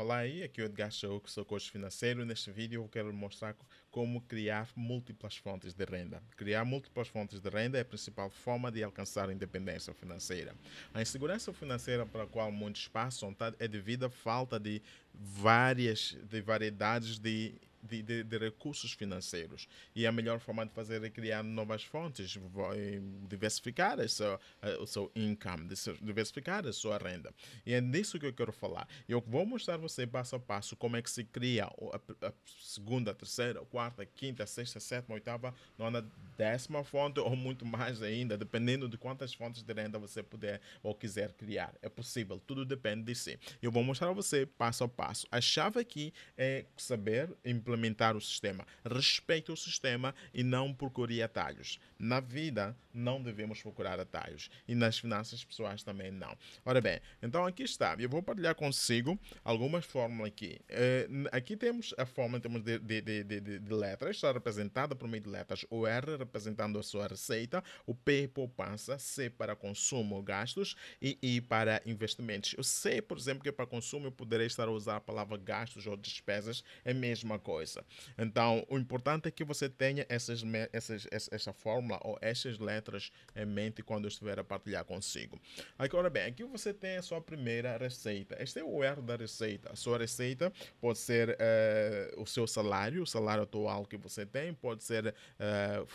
Olá aí, aqui é o Edgar que sou coach financeiro. Neste vídeo eu quero mostrar como criar múltiplas fontes de renda. Criar múltiplas fontes de renda é a principal forma de alcançar a independência financeira. A insegurança financeira para a qual muitos passam tá, é devido à falta de várias de variedades de de, de, de, recursos financeiros. E a melhor forma de fazer é criar novas fontes, diversificar a sua, o seu income, diversificar a sua renda. E é disso que eu quero falar. Eu vou mostrar você passo a passo como é que se cria a, a segunda, terceira, quarta, quinta, sexta, sétima, oitava, nona, décima fonte ou muito mais ainda, dependendo de quantas fontes de renda você puder ou quiser criar. É possível, tudo depende de si. Eu vou mostrar a você passo a passo. A chave aqui é saber implementar o sistema. Respeite o sistema e não procure atalhos. Na vida, não devemos procurar atalhos. E nas finanças pessoais também não. Ora bem, então aqui está. Eu vou partilhar consigo algumas fórmulas aqui. Uh, aqui temos a fórmula temos de, de, de, de, de letras, está representada por meio de letras. O R representando a sua receita, o P poupança, C para consumo, gastos e I para investimentos. O C, por exemplo, que é para consumo, eu poderia estar a usar a palavra gastos ou despesas, é a mesma coisa coisa. Então, o importante é que você tenha essas, essas, essa fórmula ou essas letras em mente quando eu estiver a partilhar consigo. Agora bem, aqui você tem a sua primeira receita. Este é o erro da receita. A sua receita pode ser uh, o seu salário, o salário atual que você tem, pode ser uh,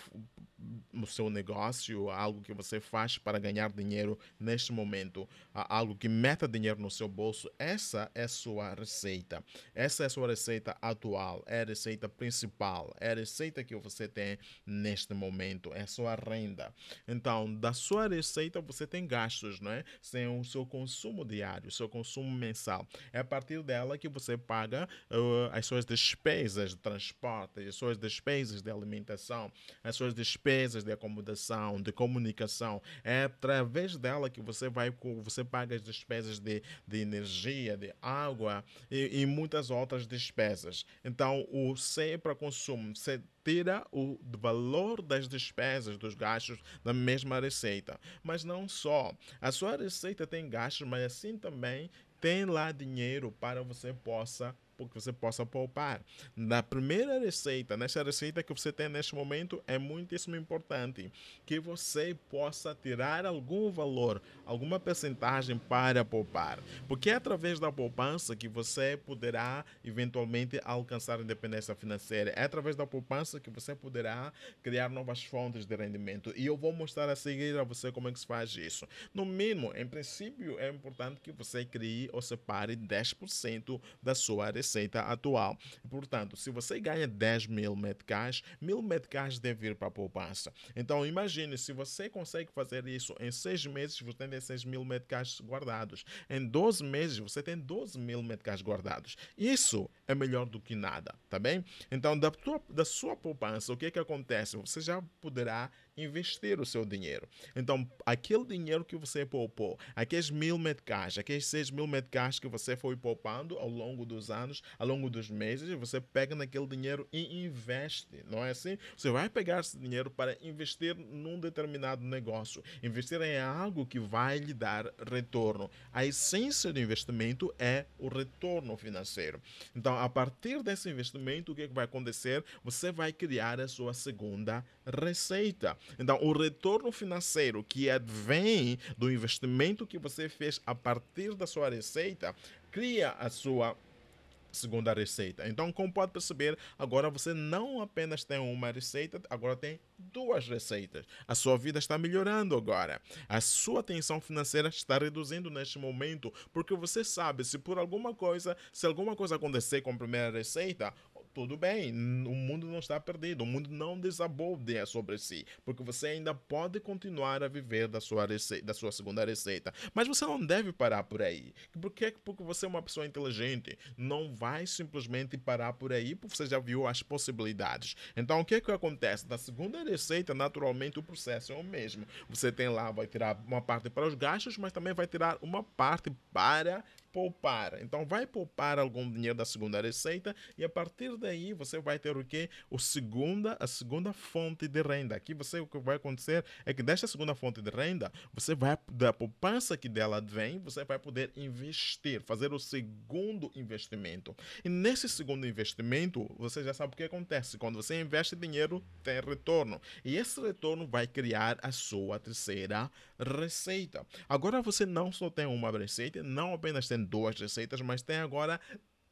o seu negócio, algo que você faz para ganhar dinheiro neste momento, algo que meta dinheiro no seu bolso, essa é sua receita. Essa é sua receita atual, é a receita principal, é a receita que você tem neste momento, é a sua renda. Então, da sua receita você tem gastos, não é? Sem o seu consumo diário, o seu consumo mensal. É a partir dela que você paga uh, as suas despesas de transporte, as suas despesas de alimentação, as suas despesas de acomodação, de comunicação. É através dela que você vai, você paga as despesas de, de energia, de água e, e muitas outras despesas. Então, o C para consumo, você tira o valor das despesas, dos gastos da mesma receita. Mas não só. A sua receita tem gastos, mas assim também tem lá dinheiro para você possa que você possa poupar. Na primeira receita, nessa receita que você tem neste momento, é muitíssimo importante que você possa tirar algum valor, alguma percentagem para poupar. Porque é através da poupança que você poderá eventualmente alcançar independência financeira. É através da poupança que você poderá criar novas fontes de rendimento. E eu vou mostrar a seguir a você como é que se faz isso. No mínimo, em princípio, é importante que você crie ou separe 10% da sua receita receita atual. Portanto, se você ganha 10 mil meticais, mil meticais deve ir para a poupança. Então, imagine, se você consegue fazer isso em seis meses, você tem 16 mil meticais guardados. Em 12 meses, você tem 12 mil meticais guardados. Isso é melhor do que nada, tá bem? Então, da, tua, da sua poupança, o que, que acontece? Você já poderá investir o seu dinheiro. Então, aquele dinheiro que você poupou, aqueles mil meticais, aqueles seis mil meticais que você foi poupando ao longo dos anos, ao longo dos meses, você pega naquele dinheiro e investe, não é assim? Você vai pegar esse dinheiro para investir num determinado negócio, investir em algo que vai lhe dar retorno. A essência do investimento é o retorno financeiro. Então, a partir desse investimento, o que, é que vai acontecer? Você vai criar a sua segunda receita. Então, o retorno financeiro que advém do investimento que você fez a partir da sua receita cria a sua segunda receita. Então, como pode perceber, agora você não apenas tem uma receita, agora tem duas receitas. A sua vida está melhorando agora. A sua tensão financeira está reduzindo neste momento, porque você sabe se por alguma coisa, se alguma coisa acontecer com a primeira receita, tudo bem, o mundo não está perdido, o mundo não desabou de sobre si, porque você ainda pode continuar a viver da sua, receita, da sua segunda receita. Mas você não deve parar por aí. Por que? Porque você é uma pessoa inteligente. Não vai simplesmente parar por aí, porque você já viu as possibilidades. Então, o que, é que acontece? Da segunda receita, naturalmente, o processo é o mesmo. Você tem lá, vai tirar uma parte para os gastos, mas também vai tirar uma parte para poupar. Então vai poupar algum dinheiro da segunda receita e a partir daí você vai ter o quê? O segunda, a segunda fonte de renda. Aqui você o que vai acontecer é que desta segunda fonte de renda, você vai da poupança que dela vem, você vai poder investir, fazer o segundo investimento. E nesse segundo investimento, você já sabe o que acontece. Quando você investe dinheiro, tem retorno. E esse retorno vai criar a sua terceira receita. Agora você não só tem uma receita, não apenas tem duas receitas, mas tem agora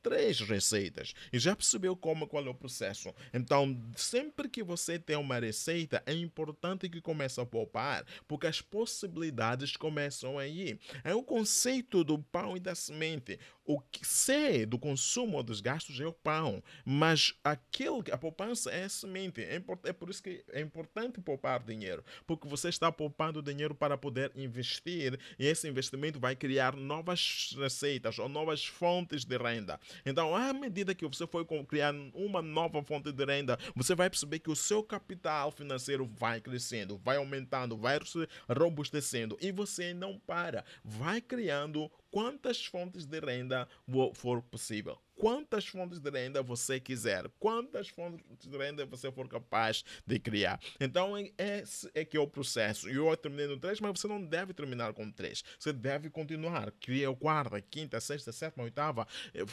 três receitas e já percebeu como qual é o processo. Então, sempre que você tem uma receita, é importante que comece a poupar, porque as possibilidades começam aí. É o conceito do pão e da semente. O que sei do consumo dos gastos é o pão, mas aquilo, a poupança é a semente. É, é por isso que é importante poupar dinheiro, porque você está poupando dinheiro para poder investir e esse investimento vai criar novas receitas ou novas fontes de renda. Então, à medida que você for criar uma nova fonte de renda, você vai perceber que o seu capital financeiro vai crescendo, vai aumentando, vai se robustecendo e você não para, vai criando quantas fontes de renda for possível quantas fontes de renda você quiser, quantas fontes de renda você for capaz de criar. Então, esse é que é o processo. Eu terminei no 3, mas você não deve terminar com 3. Você deve continuar. Cria o quarta, quinta, sexta, sétima, oitava eh,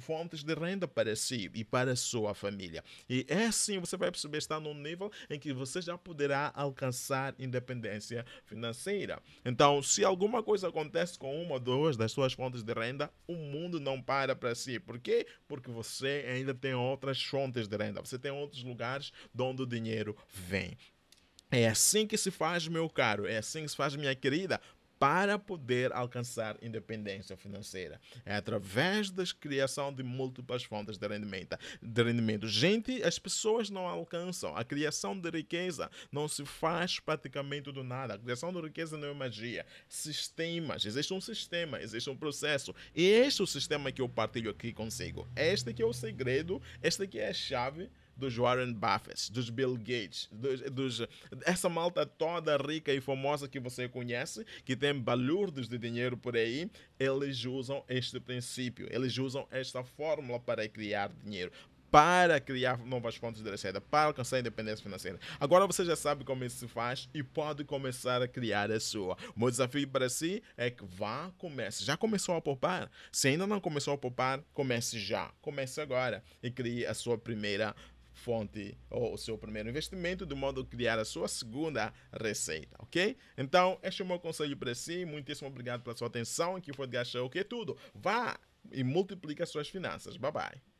fontes de renda para si e para a sua família. E é assim você vai perceber estar num nível em que você já poderá alcançar independência financeira. Então, se alguma coisa acontece com uma ou duas das suas fontes de renda, o mundo não para para si. Porque quê? Porque você ainda tem outras fontes de renda, você tem outros lugares de onde o dinheiro vem. É assim que se faz, meu caro, é assim que se faz, minha querida para poder alcançar independência financeira. É através da criação de múltiplas fontes de rendimento. de rendimento. Gente, as pessoas não alcançam. A criação de riqueza não se faz praticamente do nada. A criação de riqueza não é magia. Sistemas. Existe um sistema, existe um processo. E este é o sistema que eu partilho aqui consigo. Este que é o segredo, este que é a chave dos Warren Buffett, dos Bill Gates, dos, dos, essa malta toda rica e famosa que você conhece, que tem balurdos de dinheiro por aí, eles usam este princípio, eles usam esta fórmula para criar dinheiro, para criar novas fontes de receita, para alcançar a independência financeira. Agora você já sabe como isso se faz e pode começar a criar a sua. O meu desafio para si é que vá, comece. Já começou a poupar? Se ainda não começou a poupar, comece já. Comece agora e crie a sua primeira fonte ou o seu primeiro investimento, de modo a criar a sua segunda receita, ok? Então, este é o meu conselho para si. Muitíssimo obrigado pela sua atenção. Aqui foi de o que é tudo. Vá e multiplique as suas finanças. Bye bye.